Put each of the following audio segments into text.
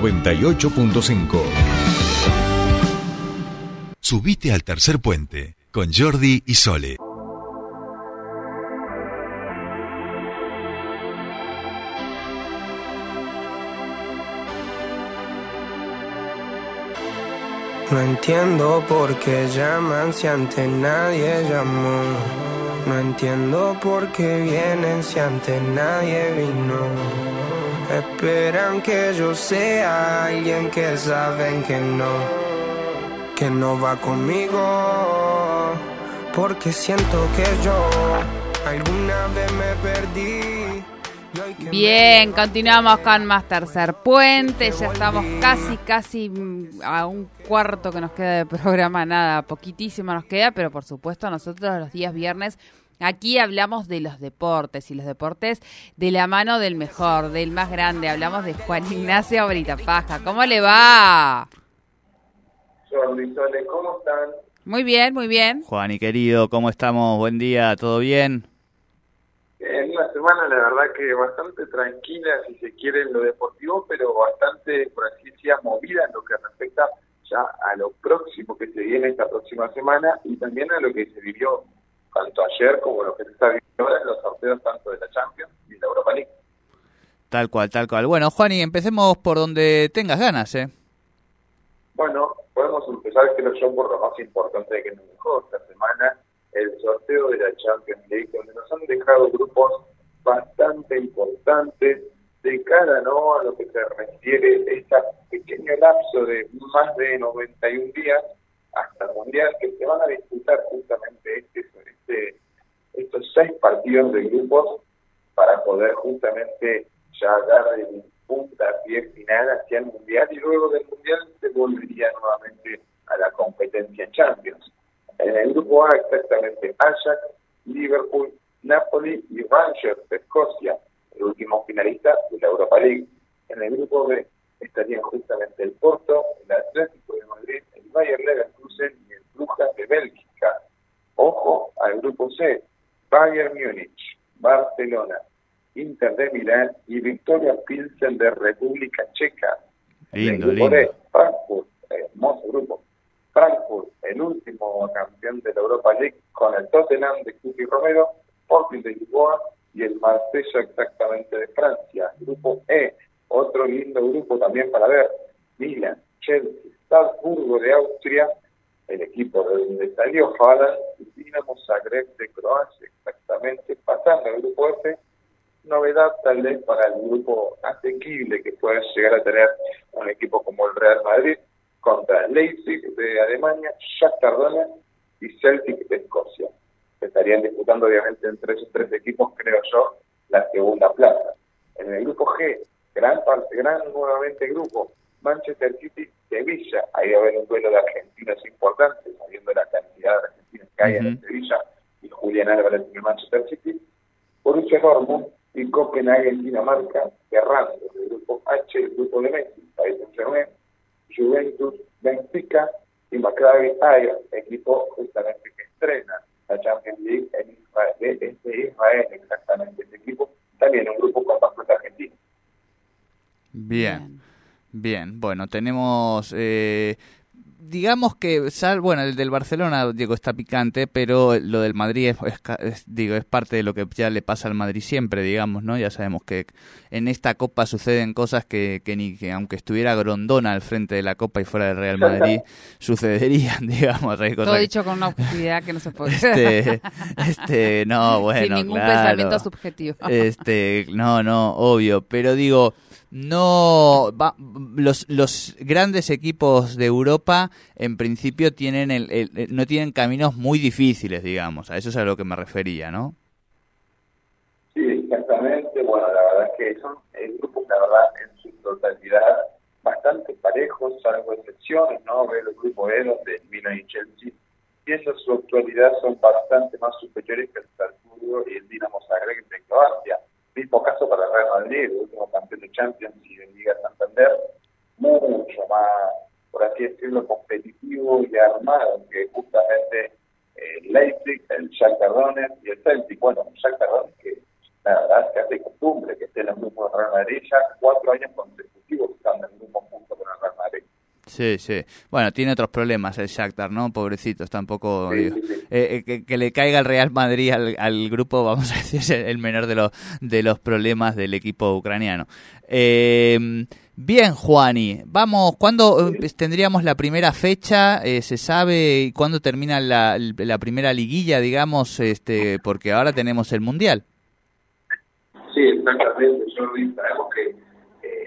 98.5. Subite al tercer puente con Jordi y Sole. No entiendo por qué llaman si antes nadie llamó. No entiendo por qué vienen si antes nadie vino. Esperan que yo sea alguien que saben que no, que no va conmigo. Porque siento que yo alguna vez me perdí. Bien, continuamos con más tercer puente. Ya estamos casi, casi a un cuarto que nos queda de programa. Nada, poquitísimo nos queda, pero por supuesto nosotros los días viernes aquí hablamos de los deportes y los deportes de la mano del mejor, del más grande. Hablamos de Juan Ignacio Brita Paja. ¿Cómo le va? ¿cómo están? Muy bien, muy bien. Juan y querido, ¿cómo estamos? Buen día, ¿todo bien? En una semana, la verdad que bastante tranquila, si se quiere, en lo deportivo, pero bastante, por así decir, movida en lo que respecta ya a lo próximo que se viene esta próxima semana y también a lo que se vivió tanto ayer como lo que se está viviendo ahora en los sorteos tanto de la Champions y de la Europa League. Tal cual, tal cual. Bueno, Juan, y empecemos por donde tengas ganas, ¿eh? Bueno, podemos empezar, creo yo, por lo más importante que nos dejó esta semana, el sorteo de la Champions League, donde nos han dejado grupos bastante importantes de cara ¿no? a lo que se refiere este pequeño lapso de más de 91 días hasta el Mundial, que se van a disputar justamente este, este, estos seis partidos de grupos para poder justamente ya dar el punta pie final hacia el Mundial y luego del Mundial se volvería nuevamente a la competencia en Champions. En el grupo A exactamente Ajax, Liverpool, Napoli y Rangers de Escocia, el último finalista de la Europa League. En el grupo B estarían justamente el Porto, el Atlético de Madrid, el Bayern Leverkusen y el Brujas de Bélgica. Ojo al grupo C, Bayern Múnich, Barcelona, Inter de Milán y Victoria Pilsen de República Checa. Lindo, el grupo lindo. D, Frankfurt, hermoso grupo. Frankfurt, el último campeón de la Europa League, con el Tottenham de Cuti Romero, Sporting de Lisboa y el Marsella exactamente de Francia. Grupo E, otro lindo grupo también para ver. Milan, Chelsea, Salzburgo de Austria, el equipo de salió Haaland Dinamo Zagreb de Croacia exactamente, pasando al grupo F. Novedad tal vez para el grupo asequible que puede llegar a tener un equipo como el Real Madrid, contra Leipzig de Alemania, Shakhtar Donetsk y Celtic de Escocia. Estarían disputando obviamente entre esos tres equipos, creo yo, la segunda plaza. En el grupo G, gran parte, gran nuevamente grupo, Manchester City, Sevilla, ahí va a haber un duelo de argentinos importantes, sabiendo la cantidad de argentinos que hay en. Sevilla y Julián Álvarez en el Manchester City, Borussia Dortmund y Copenhague, Dinamarca, cerrando el grupo H, el grupo de Messi, País Saint-Germain, Juventus, Benfica y Maccabi Haifa, equipo justamente que estrena la Champions League en Israel, es de Israel exactamente este equipo, también un grupo con bastante argentino. Bien, bien. Bueno, tenemos, eh, digamos que, sal, bueno, el del Barcelona, digo, está picante, pero lo del Madrid es, es ca- es, digo, es parte de lo que ya le pasa al Madrid siempre, digamos, ¿no? Ya sabemos que en esta Copa suceden cosas que, que ni que aunque estuviera Grondona al frente de la Copa y fuera del Real Madrid, sucederían, digamos. Hay cosas Todo que- dicho con una objetividad que no se puede. este, este, no, bueno, Sin ningún claro. pensamiento subjetivo. Este, no, no, obvio, pero digo, no, va- los, los grandes equipos de Europa en principio tienen el, el- no tienen caminos muy difíciles, digamos, a eso es a lo que me refería, ¿no? Sí, exactamente. Bueno, la verdad es que son el grupo, la verdad, en su totalidad, bastante parejos, salvo excepciones, ¿no? Ver el grupo E, donde Milan y Chelsea, viendo su actualidad, son bastante más superiores que el Salzburgo y el Dinamo Zagreb de Croacia. Mismo caso para Real Madrid, el último campeón Champions y de Liga Santander, mucho más, por así decirlo, competitivo y armado que justamente el Leipzig, el Shakhtar Donetsk y el Celtic. Bueno, un Shakhtar Donetsk que la verdad es que hace costumbre que esté en el grupo de Real Madrid ya cuatro años consecutivos estando en el grupo Sí, sí. Bueno, tiene otros problemas el Shakhtar, ¿no? Pobrecitos, tampoco... Sí, digo. sí, sí. Eh, eh, que, que le caiga el Real Madrid al, al grupo, vamos a decir, es el menor de los, de los problemas del equipo ucraniano. Eh, bien, Juani, vamos, ¿cuándo eh, tendríamos la primera fecha? Eh, ¿Se sabe cuándo termina la, la primera liguilla, digamos? este Porque ahora tenemos el Mundial. Sí, exactamente, Jordi. Sabemos que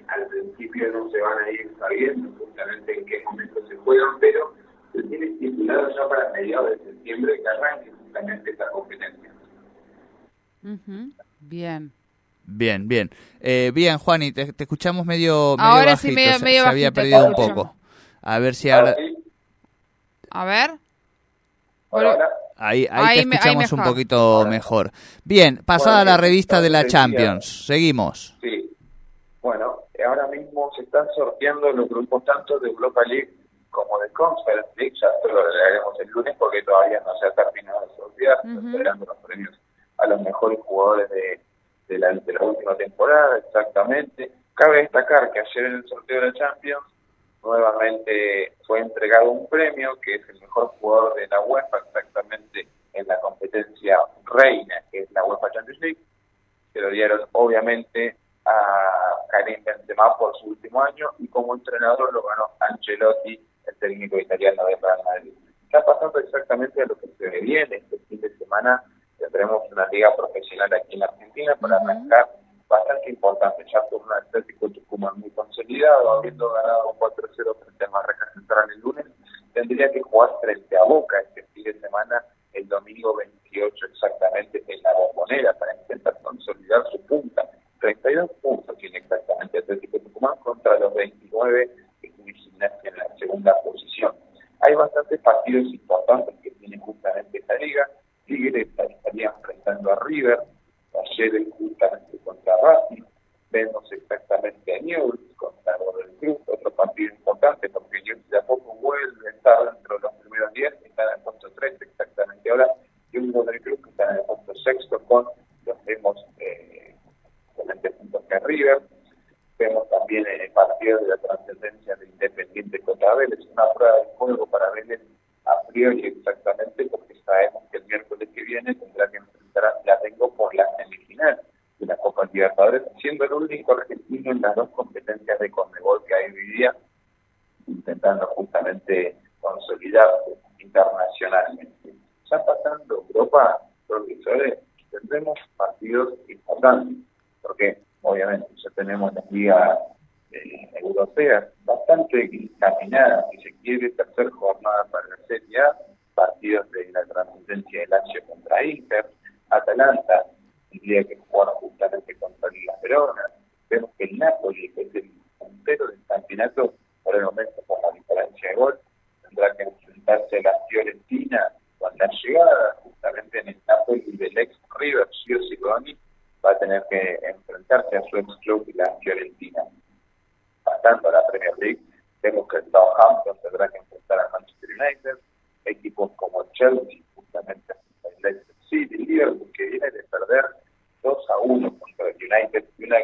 al principio no se van a ir sabiendo justamente en qué momento se juegan, pero se tiene estipulado ya para mediados de septiembre que arranque justamente esta competencia. Ujú, Bien. Bien, bien. Eh, bien, Juani, te, te escuchamos medio, medio Ahora sí, medio- se, medio se había perdido un poco. A ver si ahora... A ver. ahora, ahora. Ahí, ahí, Ahí te me- ahí escuchamos un poquito mejor. Bien, pasada Bueno, la revista de la Champions. Seguimos. Sí. Bueno, ahora mismo se están sorteando los grupos tanto de Europa League como de Conference League. Ya esto lo haremos el lunes porque todavía no se ha terminado de sortear. Ujú. esperando los premios a los mejores jugadores de, de, la, de la última temporada, exactamente. Cabe destacar que ayer en el sorteo de la Champions nuevamente fue entregado un premio que es el mejor jugador de la UEFA, exactamente en la competencia reina, que es la UEFA Champions League se lo dieron obviamente a Benzema por su último año y como entrenador lo ganó Ancelotti, el técnico italiano de Real Madrid. Está pasando exactamente a lo que se ve bien. Este fin de semana tendremos una liga profesional aquí en Argentina para arrancar bastante importante, ya con un Atlético Tucumán muy consolidado, habiendo ganado 4-0 frente a Marraca Central el lunes, tendría que jugar frente a Boca este fin de semana, el domingo 28 exactamente en la bombonera, para intentar consolidar su punta. 32 puntos tiene exactamente Atlético Tucumán contra los 29 que tiene Gimnasia en la segunda posición. Hay bastantes partidos importantes que tiene justamente esta liga. Tigre estaría enfrentando a River, ayer justamente contra Racing, vemos exactamente a Newell's contra Godoy Cruz, otro partido importante porque Newell's de a poco vuelve a estar dentro de los primeros 10, está en el puesto 3 exactamente ahora, y un Godoy Cruz que está en el puesto sexto con los mismos eh, con 20 puntos que River. Vemos también el partido de la trascendencia de Independiente contra Vélez, una prueba de juego para Vélez a priori exactamente porque sabemos que el miércoles que viene tendrá que enfrentar a Flamengo por la semifinal de la Copa Libertadores, siendo el único argentino en las dos competencias de Conmebol que hay hoy día, intentando justamente consolidarse internacionalmente. Ya pasando Europa, profesores, tendremos partidos importantes, porque obviamente ya tenemos las ligas eh, europeas bastante encaminadas, si se quiere, tercer jornada para la Serie A, partidos de la trascendencia de Lazio contra Inter, Atalanta tendría que jugar Verona, vemos que el Napoli, es el puntero del campeonato, por el momento por la diferencia de gol, tendrá que enfrentarse a la Fiorentina con la llegada justamente en el Napoli del ex River, Gio Sigoni, va a tener que enfrentarse a su ex club, la Fiorentina. Pasando a la Premier League, vemos que el Southampton tendrá que enfrentar a Manchester United, equipos como Chelsea, justamente el Leicester City, Liverpool, que viene de perder 2 a 1 contra el United y una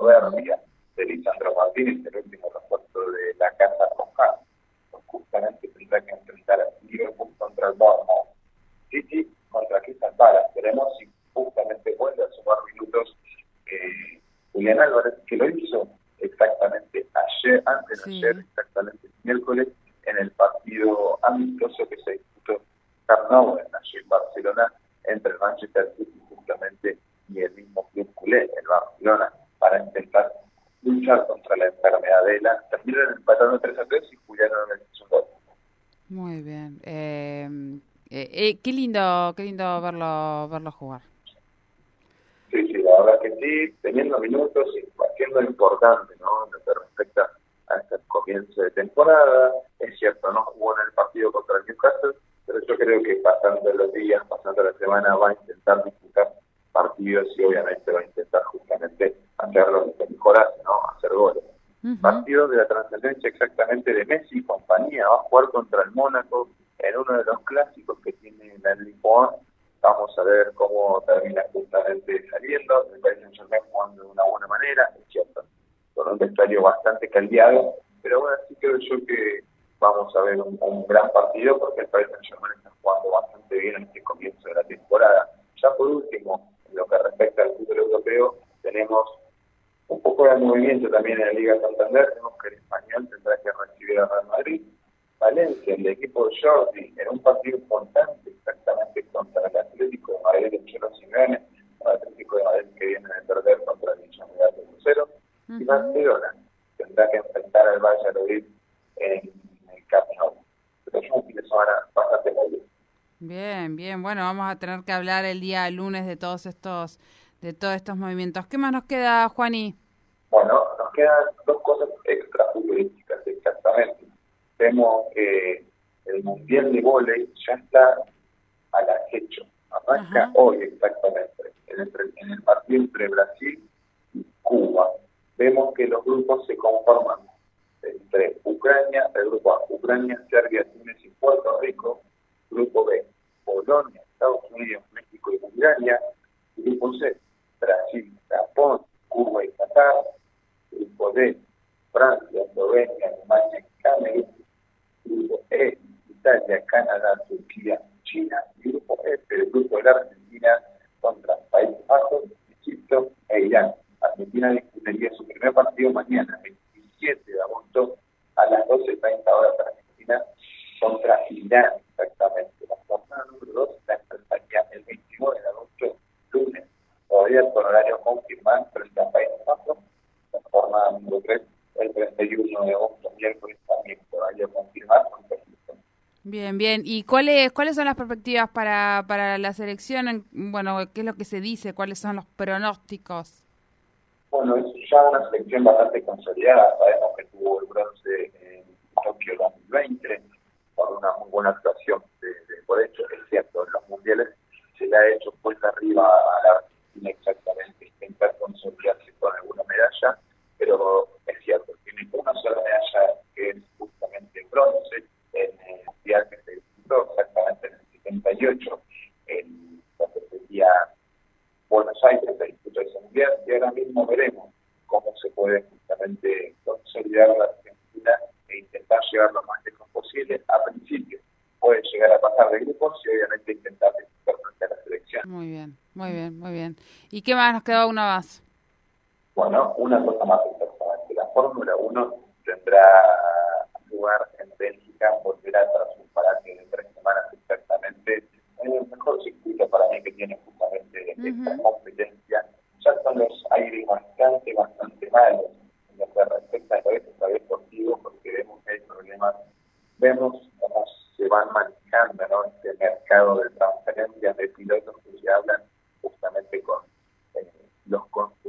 soberbia de Lisandro Martínez, el último refuerzo de la Casa Roja. Justamente tendrá que enfrentar a Liverpool contra el Bournemouth. City contra Crystal Palace. Veremos si justamente vuelve a sumar minutos eh, Julián Álvarez, que lo hizo exactamente ayer, antes de Sí. ayer, exactamente el miércoles, en el partido amistoso que se disputó Camp Nou en Barcelona entre el Manchester City justamente y el mismo club culé, el Barcelona, para intentar luchar contra la enfermedad de la. Terminaron empatando 3 a 3 y Julián Álvarez hizo un gol. Muy bien. Eh, qué lindo, qué lindo verlo, verlo jugar. Sí, sí, la verdad que sí, teniendo minutos y haciendo importante, ¿no? En lo que respecta a este comienzo de temporada. Es cierto, no jugó en el partido contra el Newcastle, pero yo creo que pasando los días, pasando la semana, va a intentar disputar partidos y obviamente va a intentar justamente hacer lo que mejor hace, ¿no? Hacer goles. Ujú. Partido de la trascendencia exactamente de Messi y compañía. Va a jugar contra el Mónaco en uno de los clásicos que tiene la 1. Vamos a ver cómo termina justamente saliendo. El Paris Saint-Germain jugando de una buena manera, es cierto, con un vestuario bastante caldeado, pero bueno, sí creo yo que vamos a ver un, gran partido porque el Paris Saint-Germain está jugando bastante bien en este comienzo de la temporada. Ya por último, en lo que respecta al fútbol europeo, tenemos un poco de movimiento también en la Liga Santander. Tenemos que el español tendrá que recibir a Real Madrid. Valencia, el equipo de Jordi, en un partido importante exactamente contra el Atlético de Madrid de Chelo Simeone, el Atlético de Madrid que viene de perder contra el Villarreal de Crucero, y Barcelona tendrá que enfrentar al Valladolid en el Camp Nou. Pero es un fin de semana bastante movido. Bien, bien. Bueno, vamos a tener que hablar el día lunes de todos estos de todos estos movimientos. ¿Qué más nos queda, Juani? Bueno, nos quedan dos cosas extra futbolísticas, exactamente. Vemos que el Mundial de Voley ya está al acecho. Arranca Ajá. hoy exactamente, en el, en el partido entre Brasil y Cuba. Vemos que los grupos se conforman entre Ucrania, el grupo A, Ucrania, Serbia, Túnez y Puerto Rico. Grupo B, Polonia, Estados Unidos, México y Bulgaria. Grupo C, Brasil, Japón, Cuba y Qatar. Grupo D, Francia, Eslovenia, Alemania y Camerún. Grupo E, Italia, Canadá, Turquía, China. Y Grupo F, el grupo de la Argentina contra Países Bajos, Egipto e Irán. Argentina disputaría su primer partido mañana, 27 de agosto, a las 12.30 horas Argentina, contra Irán, exactamente. La jornada número 2 la empezaría el 29 de agosto, lunes, todavía con horario confirmado frente a Países Bajos. La jornada número 3 el 31 de agosto, miércoles, también todavía confirmar contra Egipto. Bien, bien. ¿Y cuáles cuáles son las perspectivas para, para la selección? En- Bueno, ¿qué es lo que se dice? ¿Cuáles son los pronósticos? Bueno, es ya una selección bastante consolidada. Sabemos que tuvo el bronce en Tokio 2020 por una muy buena actuación. De- por hecho, es cierto, en los mundiales se le ha hecho puesta arriba a la Argentina exactamente, intentar consolidarse con alguna medalla, pero es cierto, tiene una sola medalla que es justamente bronce en el mundial que se disputó exactamente en el 78, en donde sería Buenos Aires se disputa ese mundial y ahora mismo veremos cómo se puede justamente consolidar la Argentina e intentar llegar lo más lejos posible. A principio puede llegar a pasar de grupos y obviamente intentar disputar frente a la selección. Muy bien, muy bien, muy bien. ¿Y qué más? Nos quedó una más. Bueno, una cosa más exactamente. La Fórmula 1 tendrá lugar en Bélgica, volverá tras un parate de tres semanas exactamente. En el mejor circuito para mí que tiene justamente esta Ujú. competencia. Ya son los aires bastante, bastante malos en lo que respecta a lo extra deportivo, porque vemos que hay problemas. Vemos cómo se van manejando ¿no? este mercado de transferencias de pilotos que se hablan justamente con eh,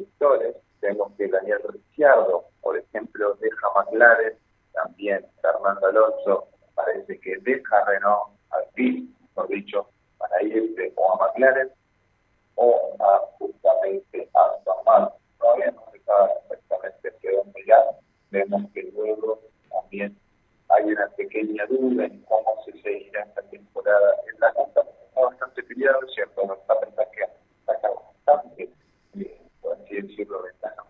constructores. Vemos que Daniel Ricciardo, por ejemplo, deja McLaren, también Fernando Alonso parece que deja Renault al fin, mejor dicho, para irse o a McLaren o a justamente a Aston Martin. Todavía no se sabe exactamente hacia dónde irá. Vemos que luego también hay una pequeña duda en cómo se seguirá esta temporada en la costa. Está bastante peleado, es cierto, no está pensando que saca bastante, eh, por así decirlo, ventaja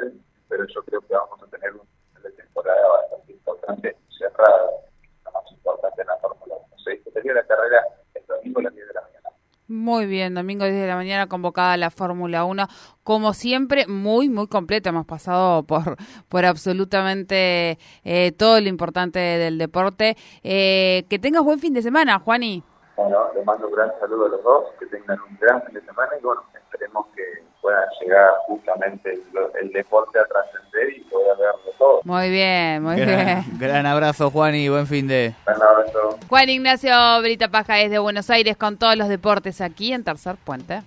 rivales, pero yo creo que vamos a tener un final de temporada bastante importante, cerrada, la más importante en la Fórmula 1. Se disputaría la carrera el domingo a las 10 de la mañana. Muy bien, domingo 10 de la mañana convocada la Fórmula 1. Como siempre, muy, muy completa. Hemos pasado por, por absolutamente eh, todo lo importante del deporte. Eh, que tengas buen fin de semana, Juani. Bueno, les mando un gran saludo a los dos, que tengan un gran fin de semana y bueno, esperemos que pueda llegar justamente el, el deporte a trascender y poder verlo todo. Muy bien, muy bien. Gran, gran abrazo, Juan, y buen fin de... Un abrazo. Juan Ignacio Brita Paja desde Buenos Aires con todos los deportes aquí en Tercer Puente.